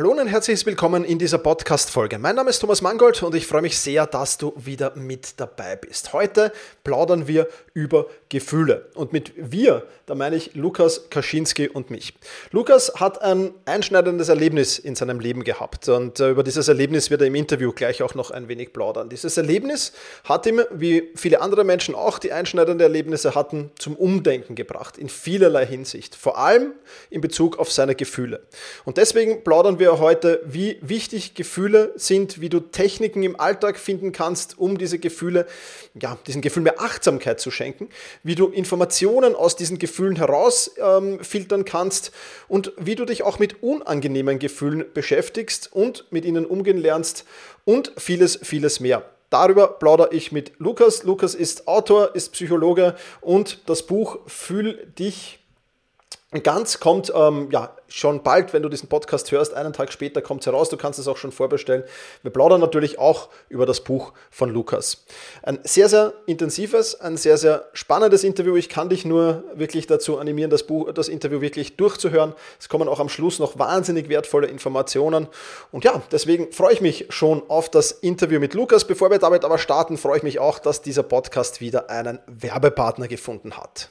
Hallo und herzlich willkommen in dieser Podcast-Folge. Mein Name ist Thomas Mangold und ich freue mich sehr, dass du wieder mit dabei bist. Heute plaudern wir über Gefühle. Und mit wir, da meine ich Lukas Kaczynski und mich. Lukas hat ein einschneidendes Erlebnis in seinem Leben gehabt und äh, über dieses Erlebnis wird er im Interview gleich auch noch ein wenig plaudern. Dieses Erlebnis hat ihm, wie viele andere Menschen auch, die einschneidende Erlebnisse hatten, zum Umdenken gebracht, in vielerlei Hinsicht. Vor allem in Bezug auf seine Gefühle. Und deswegen plaudern wir heute, wie wichtig Gefühle sind, wie du Techniken im Alltag finden kannst, um diese Gefühle, ja, diesen Gefühlen mehr Achtsamkeit zu schenken, wie du Informationen aus diesen Gefühlen herausfiltern ähm, kannst und wie du dich auch mit unangenehmen Gefühlen beschäftigst und mit ihnen umgehen lernst und vieles, vieles mehr. Darüber plaudere ich mit Lukas. Lukas ist Autor, ist Psychologe und das Buch Fühl dich Ganz kommt ähm, ja schon bald, wenn du diesen Podcast hörst, einen Tag später kommt es heraus. Du kannst es auch schon vorbestellen. Wir plaudern natürlich auch über das Buch von Lukas. Ein sehr, sehr intensives, ein sehr, sehr spannendes Interview. Ich kann dich nur wirklich dazu animieren, das, Buch, das Interview wirklich durchzuhören. Es kommen auch am Schluss noch wahnsinnig wertvolle Informationen. Und ja, deswegen freue ich mich schon auf das Interview mit Lukas. Bevor wir damit aber starten, freue ich mich auch, dass dieser Podcast wieder einen Werbepartner gefunden hat.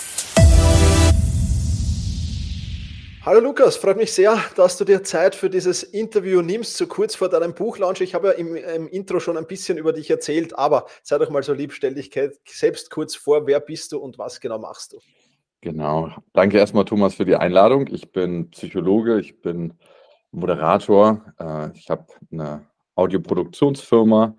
Hallo Lukas, freut mich sehr, dass du dir Zeit für dieses Interview nimmst, so kurz vor deinem Buchlaunch. Ich habe ja im, im, Intro schon ein bisschen über dich erzählt, aber sei doch mal so lieb, stell dich selbst kurz vor, wer bist du und was genau machst du? Genau, danke erstmal Thomas für die Einladung. Ich bin Psychologe, ich bin Moderator, äh, ich habe eine Audioproduktionsfirma,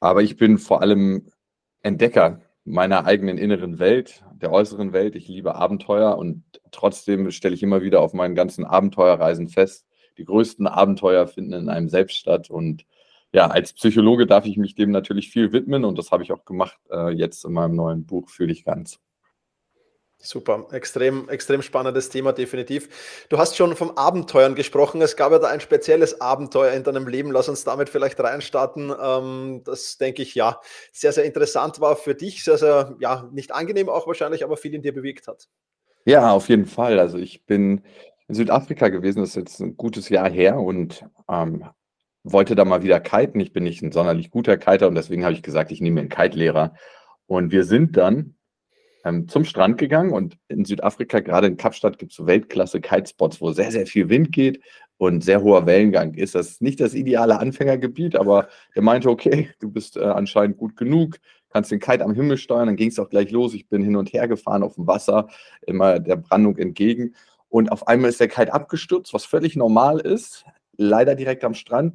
aber ich bin vor allem Entdecker meiner eigenen inneren Welt, der äußeren Welt. Ich liebe Abenteuer und trotzdem stelle ich immer wieder auf meinen ganzen Abenteuerreisen fest, die größten Abenteuer finden in einem selbst statt. Und ja, als Psychologe darf ich mich dem natürlich viel widmen und das habe ich auch gemacht äh, jetzt in meinem neuen Buch Fühle ich ganz. Super, extrem, extrem spannendes Thema, definitiv. Du hast schon vom Abenteuern gesprochen. Es gab ja da ein spezielles Abenteuer in deinem Leben. Lass uns damit vielleicht reinstarten. Ähm, das denke ich, ja, sehr, sehr interessant war für dich, sehr, sehr, ja, nicht angenehm auch wahrscheinlich, aber viel in dir bewegt hat. Ja, auf jeden Fall. Also ich bin in Südafrika gewesen, das ist jetzt ein gutes Jahr her und ähm, wollte da mal wieder kiten. Ich bin nicht ein sonderlich guter Kiter und deswegen habe ich gesagt, ich nehme einen Kite-Lehrer. Und wir sind dann ähm, zum Strand gegangen und in Südafrika, gerade in Kapstadt, gibt es so Weltklasse-Kitespots, wo sehr, sehr viel Wind geht und sehr hoher Wellengang ist. Das ist nicht das ideale Anfängergebiet, aber der meinte, okay, du bist äh, anscheinend gut genug, kannst den Kite am Himmel steuern, dann ging es auch gleich los. Ich bin hin und her gefahren auf dem Wasser, immer der Brandung entgegen. Und auf einmal ist der Kite abgestürzt, was völlig normal ist, leider direkt am Strand.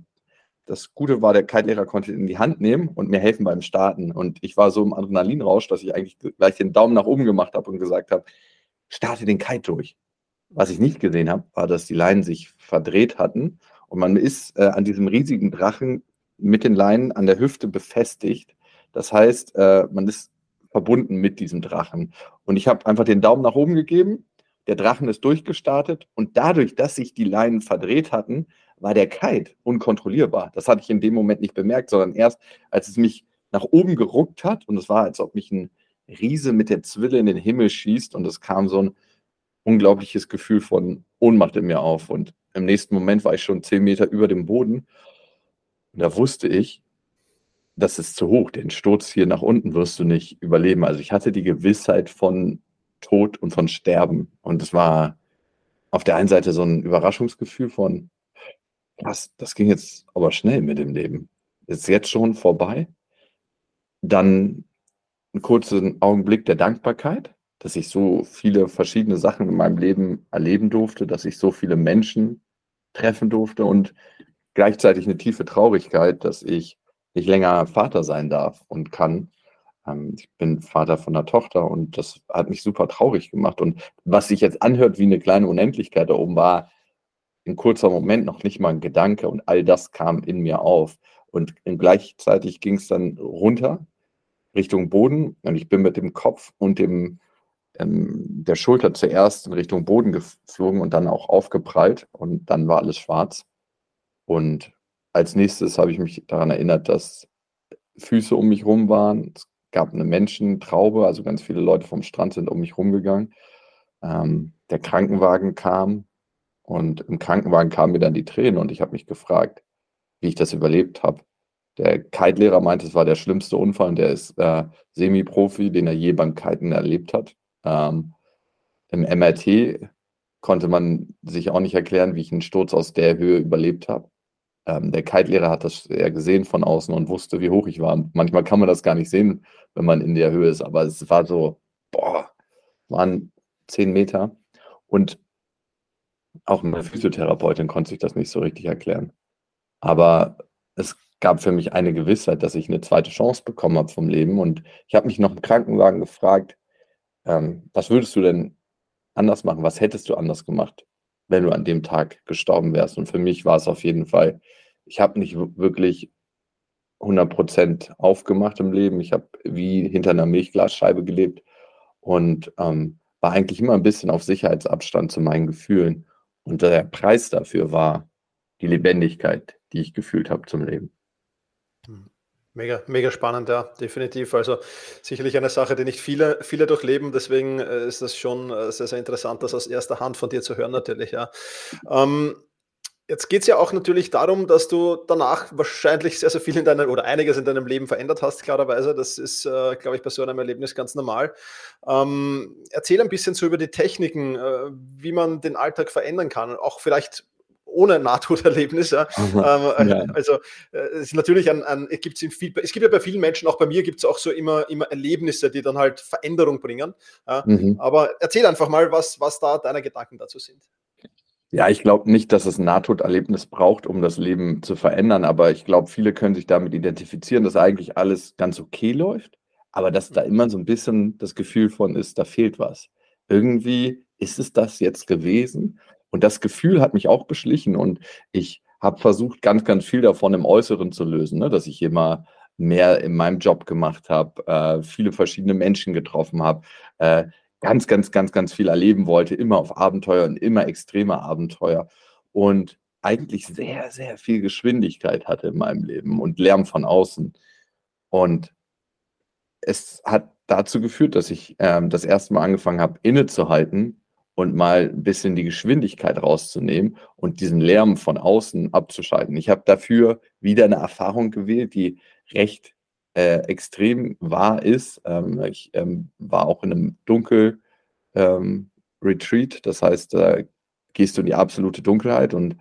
Das Gute war, der Kite-Lehrer konnte in die Hand nehmen und mir helfen beim Starten. Und ich war so im Adrenalinrausch, dass ich eigentlich gleich den Daumen nach oben gemacht habe und gesagt habe, starte den Kite durch. Was ich nicht gesehen habe, war, dass die Leinen sich verdreht hatten und man ist äh, an diesem riesigen Drachen mit den Leinen an der Hüfte befestigt. Das heißt, äh, man ist verbunden mit diesem Drachen. Und ich habe einfach den Daumen nach oben gegeben, der Drachen ist durchgestartet und dadurch, dass sich die Leinen verdreht hatten, war der Kite unkontrollierbar. Das hatte ich in dem Moment nicht bemerkt, sondern erst, als es mich nach oben geruckt hat und es war, als ob mich ein Riese mit der Zwille in den Himmel schießt und es kam so ein unglaubliches Gefühl von Ohnmacht in mir auf. Und im nächsten Moment war ich schon zehn Meter über dem Boden und da wusste ich, das ist zu hoch, den Sturz hier nach unten wirst du nicht überleben. Also ich hatte die Gewissheit von Tod und von Sterben. Und es war auf der einen Seite so ein Überraschungsgefühl von, was, das ging jetzt aber schnell mit dem Leben. Ist jetzt schon vorbei. Dann einen kurzen Augenblick der Dankbarkeit, dass ich so viele verschiedene Sachen in meinem Leben erleben durfte, dass ich so viele Menschen treffen durfte und gleichzeitig eine tiefe Traurigkeit, dass ich nicht länger Vater sein darf und kann. Ähm, ich bin Vater von einer Tochter und das hat mich super traurig gemacht. Und was sich jetzt anhört wie eine kleine Unendlichkeit da oben war, ein kurzer Moment noch nicht mal ein Gedanke und all das kam in mir auf. Und gleichzeitig ging es dann runter Richtung Boden und ich bin mit dem Kopf und dem ähm, der Schulter zuerst in Richtung Boden geflogen und dann auch aufgeprallt und dann war alles schwarz. Und als nächstes habe ich mich daran erinnert, dass Füße um mich rum waren. Es gab eine Menschentraube, also ganz viele Leute vom Strand sind um mich rumgegangen. Ähm, der Krankenwagen kam und im Krankenwagen kamen mir dann die Tränen und ich habe mich gefragt, wie ich das überlebt habe. Der Kite-Lehrer meinte, es war der schlimmste Unfall und der ist äh, Semi-Profi, den er je beim Kiten erlebt hat. Ähm, Im MRT konnte man sich auch nicht erklären, wie ich einen Sturz aus der Höhe überlebt habe. Ähm, der Kite-Lehrer hat das ja gesehen von außen und wusste, wie hoch ich war. Manchmal kann man das gar nicht sehen, wenn man in der Höhe ist, aber es war so, boah, waren zehn Meter. Und auch meine Physiotherapeutin konnte sich das nicht so richtig erklären. Aber es gab für mich eine Gewissheit, dass ich eine zweite Chance bekommen habe vom Leben. Und ich habe mich noch im Krankenwagen gefragt, ähm, was würdest du denn anders machen? Was hättest du anders gemacht? wenn du an dem Tag gestorben wärst. Und für mich war es auf jeden Fall, ich habe nicht wirklich 100% aufgemacht im Leben. Ich habe wie hinter einer Milchglasscheibe gelebt und ähm, war eigentlich immer ein bisschen auf Sicherheitsabstand zu meinen Gefühlen. Und der Preis dafür war die Lebendigkeit, die ich gefühlt habe zum Leben. Hm. Mega, mega spannend, ja, definitiv. Also sicherlich eine Sache, die nicht viele, viele durchleben. Deswegen äh, ist das schon äh, sehr, sehr interessant, das aus erster Hand von dir zu hören, natürlich, ja. Ähm, jetzt geht es ja auch natürlich darum, dass du danach wahrscheinlich sehr, sehr viel in deinem oder einiges in deinem Leben verändert hast, klarerweise. Das ist, äh, glaube ich, bei so einem Erlebnis ganz normal. Ähm, erzähl ein bisschen so über die Techniken, äh, wie man den Alltag verändern kann. Auch vielleicht ohne Nahtoderlebnis. Ja. Ähm, ja. Also äh, es ist natürlich ein, ein gibt's viel, es gibt ja bei vielen Menschen, auch bei mir gibt es auch so immer, immer Erlebnisse, die dann halt Veränderung bringen. Ja. Mhm. Aber erzähl einfach mal, was, was da deine Gedanken dazu sind. Ja, ich glaube nicht, dass es ein Nahtoderlebnis braucht, um das Leben zu verändern, aber ich glaube, viele können sich damit identifizieren, dass eigentlich alles ganz okay läuft, aber dass da immer so ein bisschen das Gefühl von ist, da fehlt was. Irgendwie ist es das jetzt gewesen und das Gefühl hat mich auch beschlichen und ich habe versucht, ganz, ganz viel davon im Äußeren zu lösen, ne? dass ich immer mehr in meinem Job gemacht habe, äh, viele verschiedene Menschen getroffen habe, äh, ganz, ganz, ganz, ganz viel erleben wollte, immer auf Abenteuer und immer extreme Abenteuer und eigentlich sehr, sehr viel Geschwindigkeit hatte in meinem Leben und Lärm von außen. Und es hat dazu geführt, dass ich ähm, das erste Mal angefangen habe, innezuhalten und mal ein bisschen die Geschwindigkeit rauszunehmen und diesen Lärm von außen abzuschalten. Ich habe dafür wieder eine Erfahrung gewählt, die recht äh, extrem wahr ist. Ähm, ich ähm, war auch in einem Dunkel-Retreat, ähm, das heißt, da gehst du in die absolute Dunkelheit und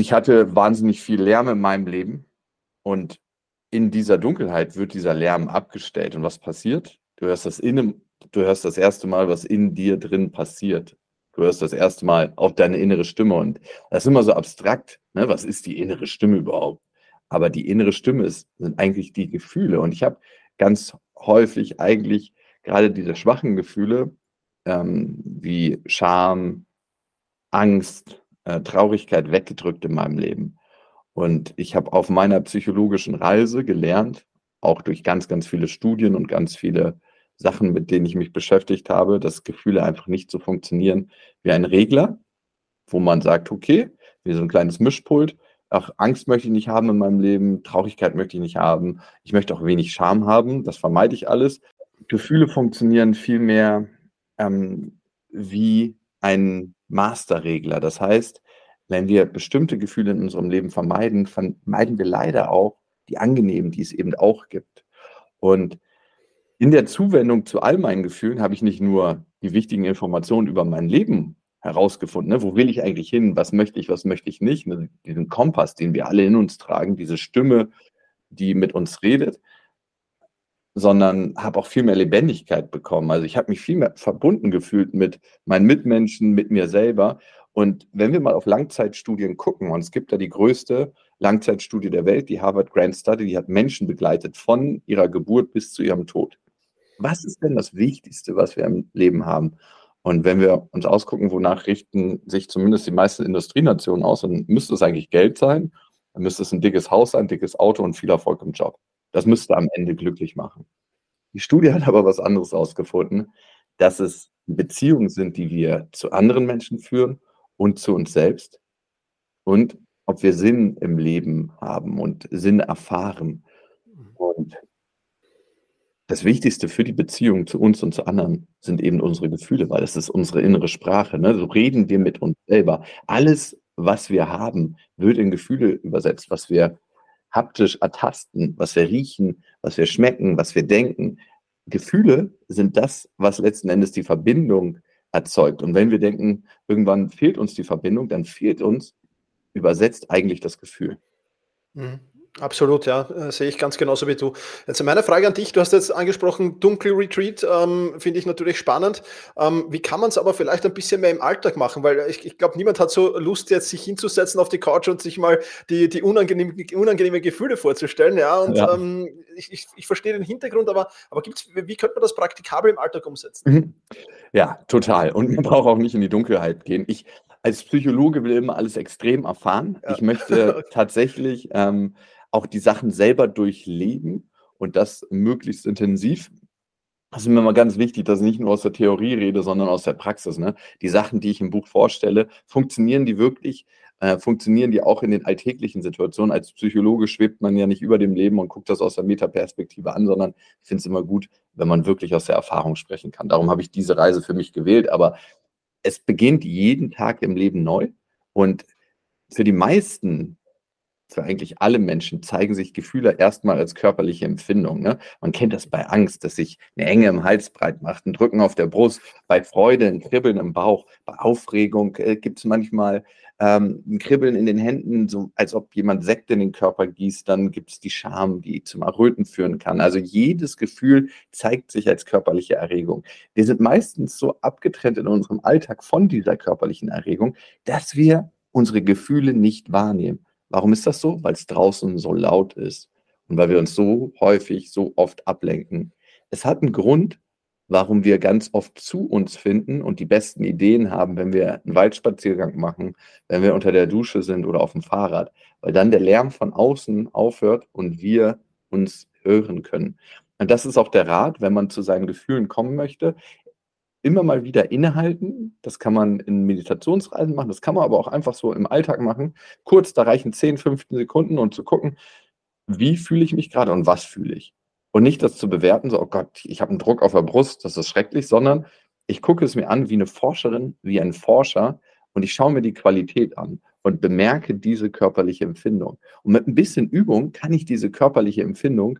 ich hatte wahnsinnig viel Lärm in meinem Leben. Und in dieser Dunkelheit wird dieser Lärm abgestellt. Und was passiert? Du hörst das Innen, du hörst das erste Mal, was in dir drin passiert. Du hörst das erste Mal auf deine innere Stimme und das ist immer so abstrakt. Ne? Was ist die innere Stimme überhaupt? Aber die innere Stimme ist, sind eigentlich die Gefühle. Und ich habe ganz häufig eigentlich gerade diese schwachen Gefühle ähm, wie Scham, Angst, äh, Traurigkeit weggedrückt in meinem Leben. Und ich habe auf meiner psychologischen Reise gelernt, auch durch ganz, ganz viele Studien und ganz viele Sachen, mit denen ich mich beschäftigt habe, dass Gefühle einfach nicht so funktionieren wie ein Regler, wo man sagt, okay, wie so ein kleines Mischpult, ach, Angst möchte ich nicht haben in meinem Leben, Traurigkeit möchte ich nicht haben, ich möchte auch wenig Scham haben, das vermeide ich alles. Gefühle funktionieren vielmehr ähm, wie ein Masterregler. Das heißt, wenn wir bestimmte Gefühle in unserem Leben vermeiden, vermeiden wir leider auch die angenehmen, die es eben auch gibt. Und in der Zuwendung zu all meinen Gefühlen habe ich nicht nur die wichtigen Informationen über mein Leben herausgefunden, ne? wo will ich eigentlich hin, was möchte ich, was möchte ich nicht, ne? diesen Kompass, den wir alle in uns tragen, diese Stimme, die mit uns redet, sondern habe auch viel mehr Lebendigkeit bekommen. Also ich habe mich viel mehr verbunden gefühlt mit meinen Mitmenschen, mit mir selber. Und wenn wir mal auf Langzeitstudien gucken, und es gibt da die größte Langzeitstudie der Welt, die Harvard Grant Study, die hat Menschen begleitet von ihrer Geburt bis zu ihrem Tod. Was ist denn das Wichtigste, was wir im Leben haben? Und wenn wir uns ausgucken, wonach richten sich zumindest die meisten Industrienationen aus, dann müsste es eigentlich Geld sein, dann müsste es ein dickes Haus sein, ein dickes Auto und viel Erfolg im Job. Das müsste am Ende glücklich machen. Die Studie hat aber was anderes ausgefunden, dass es Beziehungen sind, die wir zu anderen Menschen führen und zu uns selbst und ob wir Sinn im Leben haben und Sinn erfahren. Und das Wichtigste für die Beziehung zu uns und zu anderen sind eben unsere Gefühle, weil das ist unsere innere Sprache. Ne? So reden wir mit uns selber. Alles, was wir haben, wird in Gefühle übersetzt, was wir haptisch ertasten, was wir riechen, was wir schmecken, was wir denken. Gefühle sind das, was letzten Endes die Verbindung erzeugt. Und wenn wir denken, irgendwann fehlt uns die Verbindung, dann fehlt uns übersetzt eigentlich das Gefühl. Mhm. Absolut, ja, äh, sehe ich ganz genauso wie du. Jetzt meine Frage an dich, du hast jetzt angesprochen, Dunkel Retreat, ähm, finde ich natürlich spannend. Ähm, wie kann man es aber vielleicht ein bisschen mehr im Alltag machen? Weil ich, ich glaube, niemand hat so Lust, jetzt sich hinzusetzen auf die Couch und sich mal die, die unangenehmen, unangenehme Gefühle vorzustellen. Ja, und ja. Ähm, ich, ich, ich, verstehe den Hintergrund, aber, aber gibt's, wie könnte man das praktikabel im Alltag umsetzen? Mhm. Ja, total. Und man braucht auch nicht in die Dunkelheit gehen. Ich als Psychologe will immer alles extrem erfahren. Ja. Ich möchte tatsächlich ähm, auch die Sachen selber durchleben und das möglichst intensiv. Das ist mir mal ganz wichtig, dass ich nicht nur aus der Theorie rede, sondern aus der Praxis. Ne? Die Sachen, die ich im Buch vorstelle, funktionieren die wirklich? Äh, funktionieren die auch in den alltäglichen Situationen? Als Psychologe schwebt man ja nicht über dem Leben und guckt das aus der Metaperspektive an, sondern ich finde es immer gut, wenn man wirklich aus der Erfahrung sprechen kann. Darum habe ich diese Reise für mich gewählt. Aber es beginnt jeden Tag im Leben neu und für die meisten für eigentlich alle Menschen zeigen sich Gefühle erstmal als körperliche Empfindung. Ne? Man kennt das bei Angst, dass sich eine Enge im Hals breit macht, ein Drücken auf der Brust, bei Freude ein Kribbeln im Bauch, bei Aufregung äh, gibt es manchmal ähm, ein Kribbeln in den Händen, so als ob jemand Sekt in den Körper gießt, dann gibt es die Scham, die zum Erröten führen kann. Also jedes Gefühl zeigt sich als körperliche Erregung. Wir sind meistens so abgetrennt in unserem Alltag von dieser körperlichen Erregung, dass wir unsere Gefühle nicht wahrnehmen. Warum ist das so? Weil es draußen so laut ist und weil wir uns so häufig, so oft ablenken. Es hat einen Grund, warum wir ganz oft zu uns finden und die besten Ideen haben, wenn wir einen Waldspaziergang machen, wenn wir unter der Dusche sind oder auf dem Fahrrad, weil dann der Lärm von außen aufhört und wir uns hören können. Und das ist auch der Rat, wenn man zu seinen Gefühlen kommen möchte immer mal wieder innehalten. Das kann man in Meditationsreisen machen, das kann man aber auch einfach so im Alltag machen. Kurz, da reichen 10, 15 Sekunden und zu gucken, wie fühle ich mich gerade und was fühle ich. Und nicht das zu bewerten, so, oh Gott, ich habe einen Druck auf der Brust, das ist schrecklich, sondern ich gucke es mir an wie eine Forscherin, wie ein Forscher und ich schaue mir die Qualität an und bemerke diese körperliche Empfindung. Und mit ein bisschen Übung kann ich diese körperliche Empfindung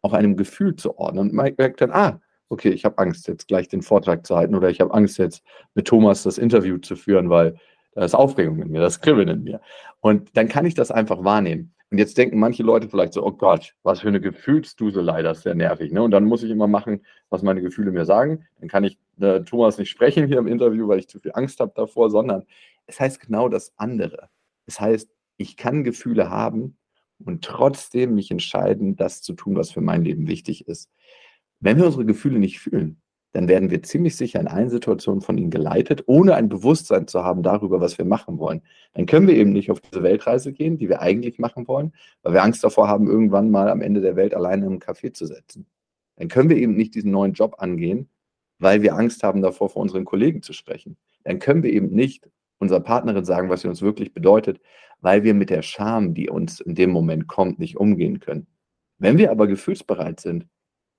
auch einem Gefühl zuordnen und merke dann, ah, okay, ich habe Angst, jetzt gleich den Vortrag zu halten oder ich habe Angst, jetzt mit Thomas das Interview zu führen, weil da ist Aufregung in mir, das Kribbeln in mir. Und dann kann ich das einfach wahrnehmen. Und jetzt denken manche Leute vielleicht so, oh Gott, was für eine Gefühlsduselei, das ist sehr nervig. Ne? Und dann muss ich immer machen, was meine Gefühle mir sagen. Dann kann ich äh, Thomas nicht sprechen hier im Interview, weil ich zu viel Angst habe davor, sondern es heißt genau das andere. Es heißt, ich kann Gefühle haben und trotzdem mich entscheiden, das zu tun, was für mein Leben wichtig ist. Wenn wir unsere Gefühle nicht fühlen, dann werden wir ziemlich sicher in allen Situationen von ihnen geleitet, ohne ein Bewusstsein zu haben darüber, was wir machen wollen. Dann können wir eben nicht auf diese Weltreise gehen, die wir eigentlich machen wollen, weil wir Angst davor haben, irgendwann mal am Ende der Welt alleine im Café zu setzen. Dann können wir eben nicht diesen neuen Job angehen, weil wir Angst haben davor, vor unseren Kollegen zu sprechen. Dann können wir eben nicht unserer Partnerin sagen, was sie uns wirklich bedeutet, weil wir mit der Scham, die uns in dem Moment kommt, nicht umgehen können. Wenn wir aber gefühlsbereit sind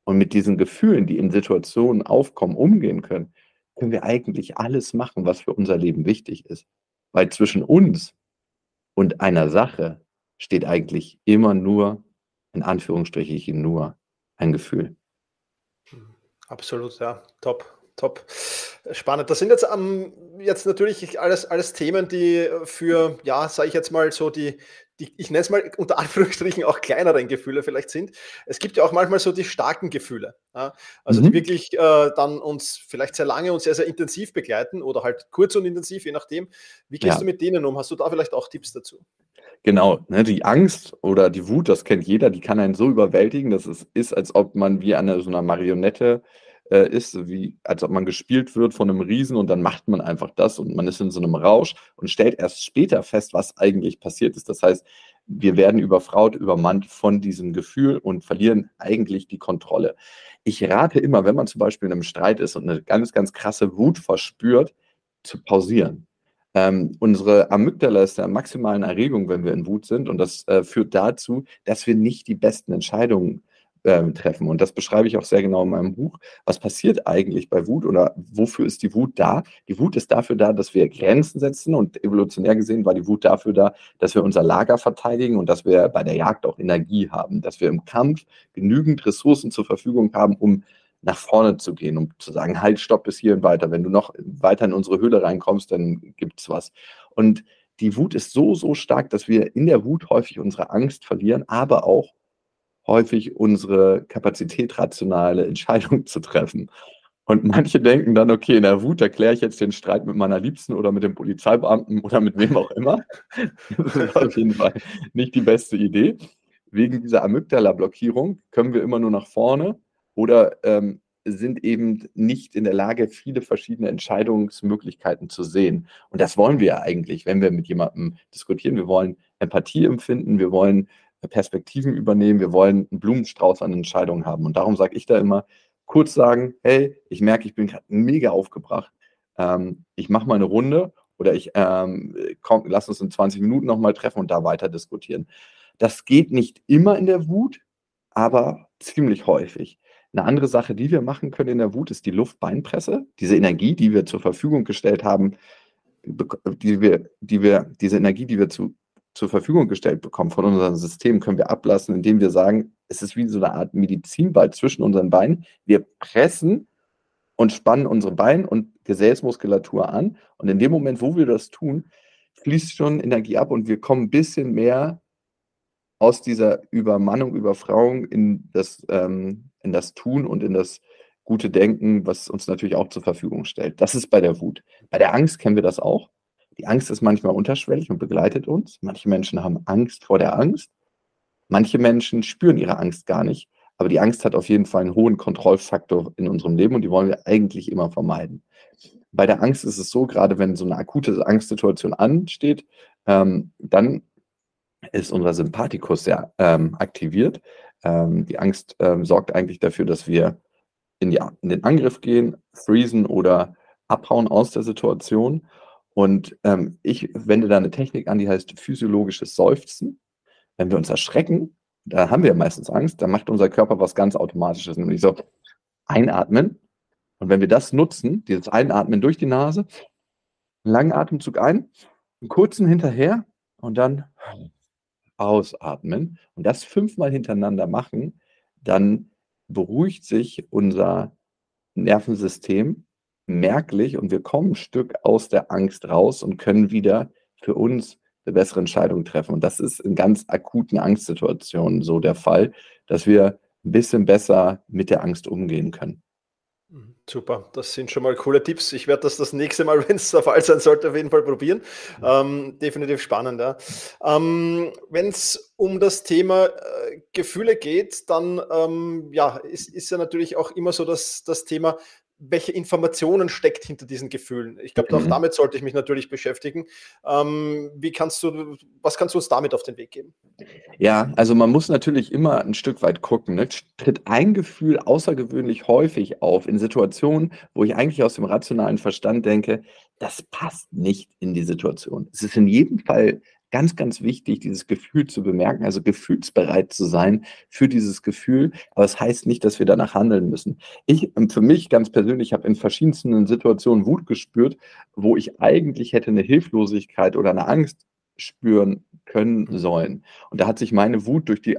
und mit diesen Gefühlen, die in Situationen aufkommen, umgehen können, können wir eigentlich alles machen, was für unser Leben wichtig ist. Weil zwischen uns und einer Sache steht eigentlich immer nur, in Anführungsstrichen nur, ein Gefühl. Absolut, ja, top, top. Spannend. Das sind jetzt, um, jetzt natürlich alles, alles Themen, die für, ja, sage ich jetzt mal so, die, die, ich nenne es mal unter Anführungsstrichen auch kleineren Gefühle vielleicht sind. Es gibt ja auch manchmal so die starken Gefühle, ja? also mhm. die wirklich äh, dann uns vielleicht sehr lange und sehr, sehr intensiv begleiten oder halt kurz und intensiv, je nachdem. Wie gehst ja. du mit denen um? Hast du da vielleicht auch Tipps dazu? Genau, ne, die Angst oder die Wut, das kennt jeder, die kann einen so überwältigen, dass es ist, als ob man wie an so einer Marionette äh, ist, wie als ob man gespielt wird von einem Riesen und dann macht man einfach das und man ist in so einem Rausch und stellt erst später fest, was eigentlich passiert ist. Das heißt, wir werden überfraut, übermannt von diesem Gefühl und verlieren eigentlich die Kontrolle. Ich rate immer, wenn man zum Beispiel in einem Streit ist und eine ganz, ganz krasse Wut verspürt, zu pausieren. Ähm, unsere Amygdala ist der maximalen Erregung, wenn wir in Wut sind. Und das äh, führt dazu, dass wir nicht die besten Entscheidungen ähm, treffen. Und das beschreibe ich auch sehr genau in meinem Buch. Was passiert eigentlich bei Wut oder wofür ist die Wut da? Die Wut ist dafür da, dass wir Grenzen setzen und evolutionär gesehen war die Wut dafür da, dass wir unser Lager verteidigen und dass wir bei der Jagd auch Energie haben, dass wir im Kampf genügend Ressourcen zur Verfügung haben, um nach vorne zu gehen, um zu sagen, halt, stopp bis hierhin weiter. Wenn du noch weiter in unsere Höhle reinkommst, dann gibt es was. Und die Wut ist so, so stark, dass wir in der Wut häufig unsere Angst verlieren, aber auch häufig unsere Kapazität, rationale Entscheidungen zu treffen. Und manche denken dann, okay, in der Wut erkläre ich jetzt den Streit mit meiner Liebsten oder mit dem Polizeibeamten oder mit wem auch immer. Das ist auf jeden Fall nicht die beste Idee. Wegen dieser Amygdala-Blockierung können wir immer nur nach vorne oder ähm, sind eben nicht in der Lage, viele verschiedene Entscheidungsmöglichkeiten zu sehen. Und das wollen wir ja eigentlich, wenn wir mit jemandem diskutieren. Wir wollen Empathie empfinden, wir wollen Perspektiven übernehmen, wir wollen einen Blumenstrauß an Entscheidungen haben. Und darum sage ich da immer, kurz sagen, hey, ich merke, ich bin gerade mega aufgebracht. Ähm, ich mache mal eine Runde oder ich ähm, komm, lass uns in 20 Minuten nochmal treffen und da weiter diskutieren. Das geht nicht immer in der Wut, aber ziemlich häufig. Eine andere Sache, die wir machen können in der Wut, ist die Luftbeinpresse. Diese Energie, die wir zur Verfügung gestellt haben, die wir, die wir, diese Energie, die wir zu zur Verfügung gestellt bekommen von unserem System, können wir ablassen, indem wir sagen, es ist wie so eine Art Medizinball zwischen unseren Beinen. Wir pressen und spannen unsere Beine und Gesäßmuskulatur an. Und in dem Moment, wo wir das tun, fließt schon Energie ab und wir kommen ein bisschen mehr aus dieser Übermannung, Überfrauung in das, ähm, in das Tun und in das gute Denken, was uns natürlich auch zur Verfügung stellt. Das ist bei der Wut. Bei der Angst kennen wir das auch. Die Angst ist manchmal unterschwellig und begleitet uns. Manche Menschen haben Angst vor der Angst. Manche Menschen spüren ihre Angst gar nicht. Aber die Angst hat auf jeden Fall einen hohen Kontrollfaktor in unserem Leben und die wollen wir eigentlich immer vermeiden. Bei der Angst ist es so, gerade wenn so eine akute Angstsituation ansteht, ähm, dann ist unser Sympathikus sehr ähm, aktiviert. Ähm, die Angst ähm, sorgt eigentlich dafür, dass wir in, die, in den Angriff gehen, freezen oder abhauen aus der Situation. Und ähm, ich wende da eine Technik an, die heißt physiologisches Seufzen. Wenn wir uns erschrecken, da haben wir meistens Angst, dann macht unser Körper was ganz Automatisches, nämlich so einatmen. Und wenn wir das nutzen, dieses Einatmen durch die Nase, einen langen Atemzug ein, einen kurzen hinterher und dann ausatmen und das fünfmal hintereinander machen, dann beruhigt sich unser Nervensystem merklich und wir kommen ein Stück aus der Angst raus und können wieder für uns eine bessere Entscheidung treffen. Und das ist in ganz akuten Angstsituationen so der Fall, dass wir ein bisschen besser mit der Angst umgehen können. Mhm, super, das sind schon mal coole Tipps. Ich werde das das nächste Mal, wenn es der Fall sein sollte, auf jeden Fall probieren. Ähm, definitiv spannend. Ja. Ähm, wenn es um das Thema äh, Gefühle geht, dann ähm, ja, ist, ist ja natürlich auch immer so dass das Thema, welche Informationen steckt hinter diesen Gefühlen. Ich glaube, mhm. auch damit sollte ich mich natürlich beschäftigen. Ähm, wie kannst du, was kannst du uns damit auf den Weg geben? Ja, also man muss natürlich immer ein Stück weit gucken. Ne? Tritt ein Gefühl außergewöhnlich häufig auf in Situationen, wo ich eigentlich aus dem rationalen Verstand denke, das passt nicht in die Situation. Es ist in jedem Fall ganz, ganz wichtig, dieses Gefühl zu bemerken, also gefühlsbereit zu sein für dieses Gefühl. Aber es das heißt nicht, dass wir danach handeln müssen. Ich, ähm, für mich ganz persönlich, habe in verschiedensten Situationen Wut gespürt, wo ich eigentlich hätte eine Hilflosigkeit oder eine Angst spüren können sollen. Und da hat sich meine Wut durch die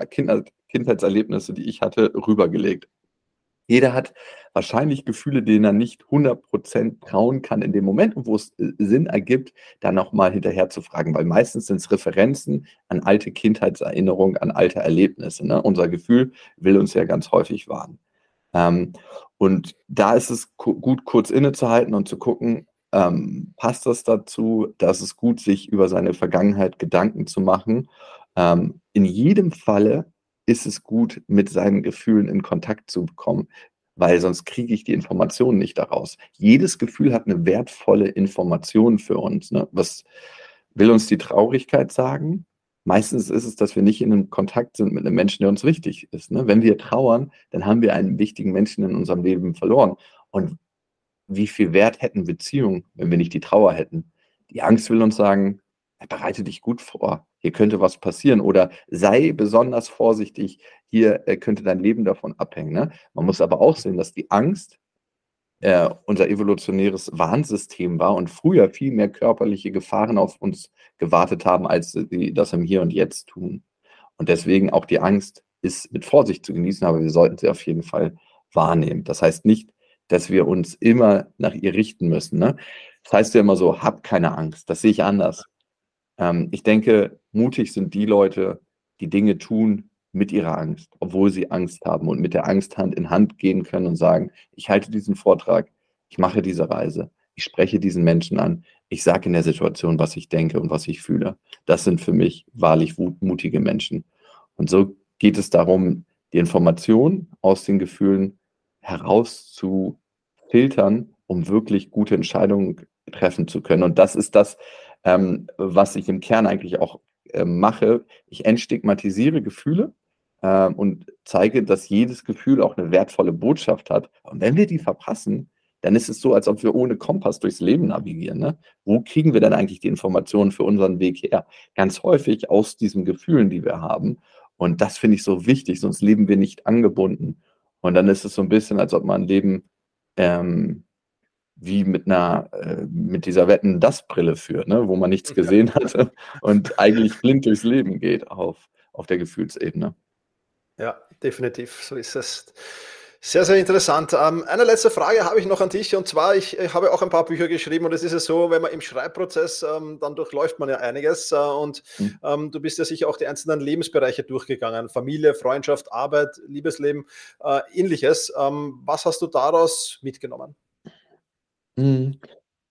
Kindheitserlebnisse, die ich hatte, rübergelegt. Jeder hat wahrscheinlich Gefühle, denen er nicht 100% trauen kann in dem Moment, wo es äh, Sinn ergibt, da nochmal hinterher zu fragen, weil meistens sind es Referenzen an alte Kindheitserinnerungen, an alte Erlebnisse. Ne? Unser Gefühl will uns ja ganz häufig warnen. Ähm, und da ist es gut, kurz innezuhalten und zu gucken, ähm, passt das dazu, dass es gut, sich über seine Vergangenheit Gedanken zu machen. Ähm, in jedem Falle ist es gut, mit seinen Gefühlen in Kontakt zu bekommen, weil sonst kriege ich die Informationen nicht daraus. Jedes Gefühl hat eine wertvolle Information für uns. Ne? Was will uns die Traurigkeit sagen? Meistens ist es, dass wir nicht in einem Kontakt sind mit einem Menschen, der uns wichtig ist. Ne? Wenn wir trauern, dann haben wir einen wichtigen Menschen in unserem Leben verloren. Und wie viel Wert hätten Beziehungen, wenn wir nicht die Trauer hätten? Die Angst will uns sagen, bereite dich gut vor hier könnte was passieren oder sei besonders vorsichtig, hier äh, könnte dein Leben davon abhängen. Ne? Man muss aber auch sehen, dass die Angst äh, unser evolutionäres Warnsystem war und früher viel mehr körperliche Gefahren auf uns gewartet haben, als sie das im Hier und Jetzt tun. Und deswegen auch die Angst ist mit Vorsicht zu genießen, aber wir sollten sie auf jeden Fall wahrnehmen. Das heißt nicht, dass wir uns immer nach ihr richten müssen. Ne? Das heißt ja immer so, hab keine Angst. Das sehe ich anders. Ähm, ich denke, mutig sind die Leute, die Dinge tun mit ihrer Angst, obwohl sie Angst haben und mit der Angst Hand in Hand gehen können und sagen, ich halte diesen Vortrag, ich mache diese Reise, ich spreche diesen Menschen an, ich sage in der Situation, was ich denke und was ich fühle. Das sind für mich wahrlich mutige Menschen. Und so geht es darum, die Information aus den Gefühlen herauszufiltern, um wirklich gute Entscheidungen treffen zu können. Und das ist das, ähm, was ich im Kern eigentlich auch äh, mache. Ich entstigmatisiere Gefühle äh, und zeige, dass jedes Gefühl auch eine wertvolle Botschaft hat. Und wenn wir die verpassen, dann ist es so, als ob wir ohne Kompass durchs Leben navigieren. Ne? Wo kriegen wir dann eigentlich die Informationen für unseren Weg her? Ganz häufig aus diesen Gefühlen, die wir haben. Und das finde ich so wichtig, sonst leben wir nicht angebunden. Und dann ist es so ein bisschen, als ob man Leben ähm, wie mit einer, äh, mit dieser Wetten das Brille führt, ne? wo man nichts gesehen hatte und eigentlich blind durchs Leben geht auf, auf der Gefühlsebene. Ja, definitiv, so ist es. Sehr, sehr interessant. Ähm, eine letzte Frage habe ich noch an dich und zwar, ich, ich, habe auch ein paar Bücher geschrieben und es ist ja so, wenn man im Schreibprozess, ähm, dann durchläuft man ja einiges äh, und mhm. ähm, du bist ja sicher auch die einzelnen Lebensbereiche durchgegangen, Familie, Freundschaft, Arbeit, Liebesleben, äh, ähnliches. Ähm, was hast du daraus mitgenommen? Mhm.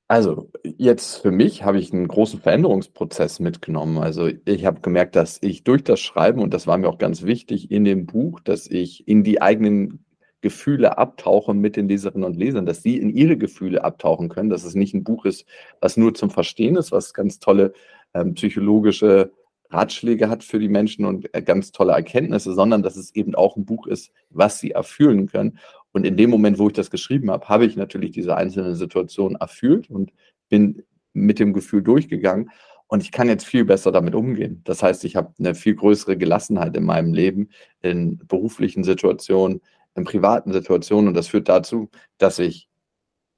Also, jetzt für mich habe ich einen großen Veränderungsprozess mitgenommen. Also, ich habe gemerkt, dass ich durch das Schreiben und das war mir auch ganz wichtig in dem Buch, dass ich in die eigenen Gefühle abtauche mit den Leserinnen und Lesern, dass sie in ihre Gefühle abtauchen können, dass es nicht ein Buch ist, was nur zum Verstehen ist, was ganz tolle, ähm, psychologische Ratschläge hat für die Menschen und, äh, ganz tolle Erkenntnisse, sondern dass es eben auch ein Buch ist, was sie erfüllen können. Und in dem Moment, wo ich das geschrieben habe, habe ich natürlich diese einzelnen Situationen erfüllt und bin mit dem Gefühl durchgegangen. Und ich kann jetzt viel besser damit umgehen. Das heißt, ich habe eine viel größere Gelassenheit in meinem Leben, in beruflichen Situationen, in privaten Situationen. Und das führt dazu, dass ich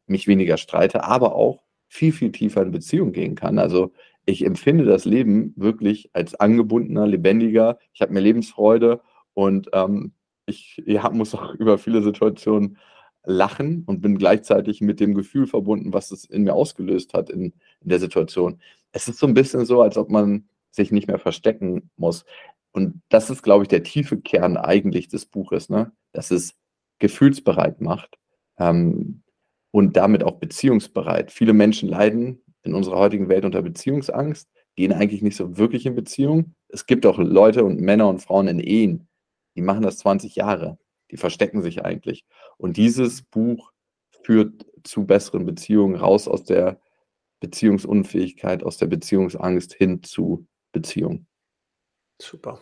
mich weniger streite, aber auch viel, viel tiefer in Beziehung gehen kann. Also ich empfinde das Leben wirklich als angebundener, lebendiger. Ich habe mehr Lebensfreude und ähm, ich ja, muss auch über viele Situationen lachen und bin gleichzeitig mit dem Gefühl verbunden, was es in mir ausgelöst hat in, in der Situation. es ist so ein bisschen so, als ob man sich nicht mehr verstecken muss. Und das ist, glaube ich, der tiefe Kern eigentlich des Buches, ne? dass es gefühlsbereit macht ähm, und damit auch beziehungsbereit. Viele Menschen leiden in unserer heutigen Welt unter Beziehungsangst, gehen eigentlich nicht so wirklich in Beziehung. Es gibt auch Leute und Männer und Frauen in Ehen, die machen das 20 Jahre, die verstecken sich eigentlich. Und dieses Buch führt zu besseren Beziehungen, raus aus der Beziehungsunfähigkeit, aus der Beziehungsangst hin zu Beziehung. Super.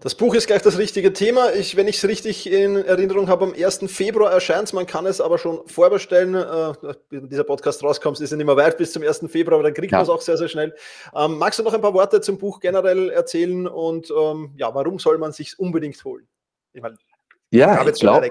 Das Buch ist gleich das richtige Thema. Ich, wenn ich es richtig in Erinnerung habe, am 1. Februar erscheint es. Man kann es aber schon vorbestellen. Äh, dieser Podcast rauskommt, ist ja nicht mehr weit bis zum 1. Februar, aber dann kriegt ja. man es auch sehr, sehr schnell. Ähm, magst du noch ein paar Worte zum Buch generell erzählen und ähm, ja, warum soll man sich unbedingt holen? Ich meine, ja, ich glaube,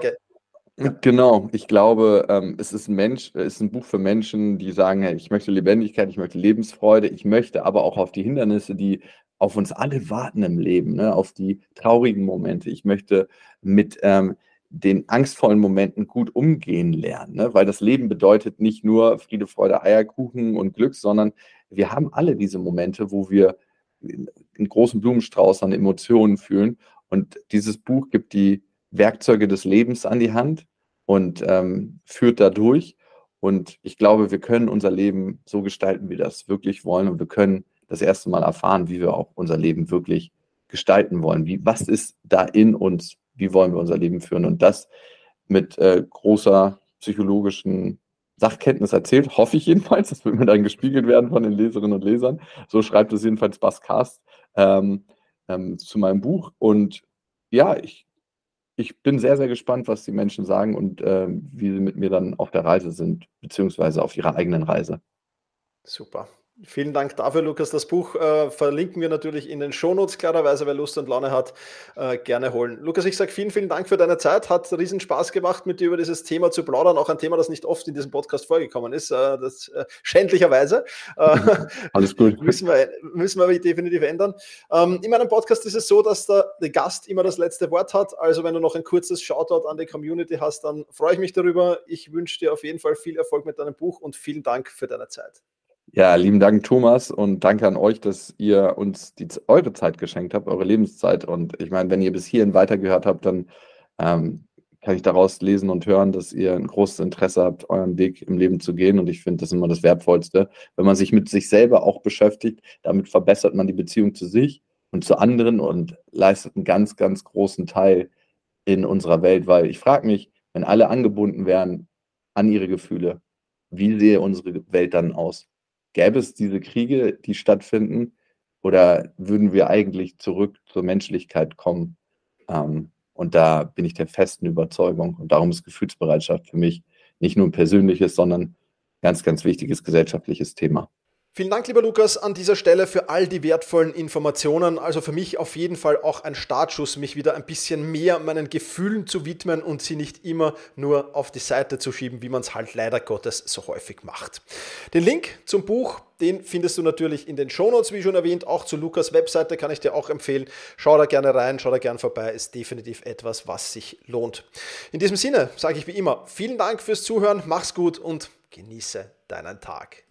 Genau, ich glaube, ähm, es ist ein Mensch, es ist ein Buch für Menschen, die sagen, hey, ich möchte Lebendigkeit, ich möchte Lebensfreude, ich möchte aber auch auf die Hindernisse, die auf uns alle warten im Leben, ne, auf die traurigen Momente. Ich möchte mit ähm, den angstvollen Momenten gut umgehen lernen, ne? weil das Leben bedeutet nicht nur Friede, Freude, Eierkuchen und Glück, sondern wir haben alle diese Momente, wo wir einen großen Blumenstrauß an Emotionen fühlen. Und dieses Buch gibt die Werkzeuge des Lebens an die Hand und ähm, führt dadurch. Und ich glaube, wir können unser Leben so gestalten, wie wir das wirklich wollen. Und wir können das erste Mal erfahren, wie wir auch unser Leben wirklich gestalten wollen. Wie, was ist da in uns? Wie wollen wir unser Leben führen? Und das mit äh, großer psychologischen Sachkenntnis erzählt, hoffe ich jedenfalls. Das wird mir dann gespiegelt werden von den Leserinnen und Lesern. So schreibt es jedenfalls Baskast ähm, ähm, zu meinem Buch. Und ja, ich ich bin sehr, sehr gespannt, was die Menschen sagen und äh, wie sie mit mir dann auf der Reise sind, beziehungsweise auf ihrer eigenen Reise. Super. Vielen Dank dafür, Lukas. Das Buch äh, verlinken wir natürlich in den Shownotes, klarerweise, wer Lust und Laune hat, äh, gerne holen. Lukas, ich sage vielen, vielen Dank für deine Zeit. Hat riesen Spaß gemacht, mit dir über dieses Thema zu plaudern. Auch ein Thema, das nicht oft in diesem Podcast vorgekommen ist. Äh, das äh, schändlicherweise. Äh, Alles gut. müssen, wir, müssen wir definitiv ändern. Ähm, in meinem Podcast ist es so, dass der, der Gast immer das letzte Wort hat. Also, wenn du noch ein kurzes Shoutout an die Community hast, dann freue ich mich darüber. Ich wünsche dir auf jeden Fall viel Erfolg mit deinem Buch und vielen Dank für deine Zeit. Ja, lieben Dank, Thomas, und danke an euch, dass ihr uns die, eure Zeit geschenkt habt, eure Lebenszeit. Und ich meine, wenn ihr bis hierhin weitergehört habt, dann ähm, kann ich daraus lesen und hören, dass ihr ein großes Interesse habt, euren Weg im Leben zu gehen. Und ich finde das immer das Wertvollste, wenn man sich mit sich selber auch beschäftigt. Damit verbessert man die Beziehung zu sich und zu anderen und leistet einen ganz, ganz großen Teil in unserer Welt. Weil ich frage mich, wenn alle angebunden wären an ihre Gefühle, wie sähe unsere Welt dann aus? Gäbe es diese Kriege, die stattfinden, oder würden wir eigentlich zurück zur Menschlichkeit kommen? Ähm, und da bin ich der festen Überzeugung. Und darum ist Gefühlsbereitschaft für mich nicht nur ein persönliches, sondern ganz, ganz wichtiges gesellschaftliches Thema. Vielen Dank, lieber Lukas, an dieser Stelle für all die wertvollen Informationen. Also für mich auf jeden Fall auch ein Startschuss, mich wieder ein bisschen mehr meinen Gefühlen zu widmen und sie nicht immer nur auf die Seite zu schieben, wie man es halt leider Gottes so häufig macht. Den Link zum Buch, den findest du natürlich in den Shownotes, wie schon erwähnt. Auch zu Lukas Webseite kann ich dir auch empfehlen. Schau da gerne rein, schau da gerne vorbei. Ist definitiv etwas, was sich lohnt. In diesem Sinne sage ich wie immer, vielen Dank fürs Zuhören, mach's gut und genieße deinen Tag.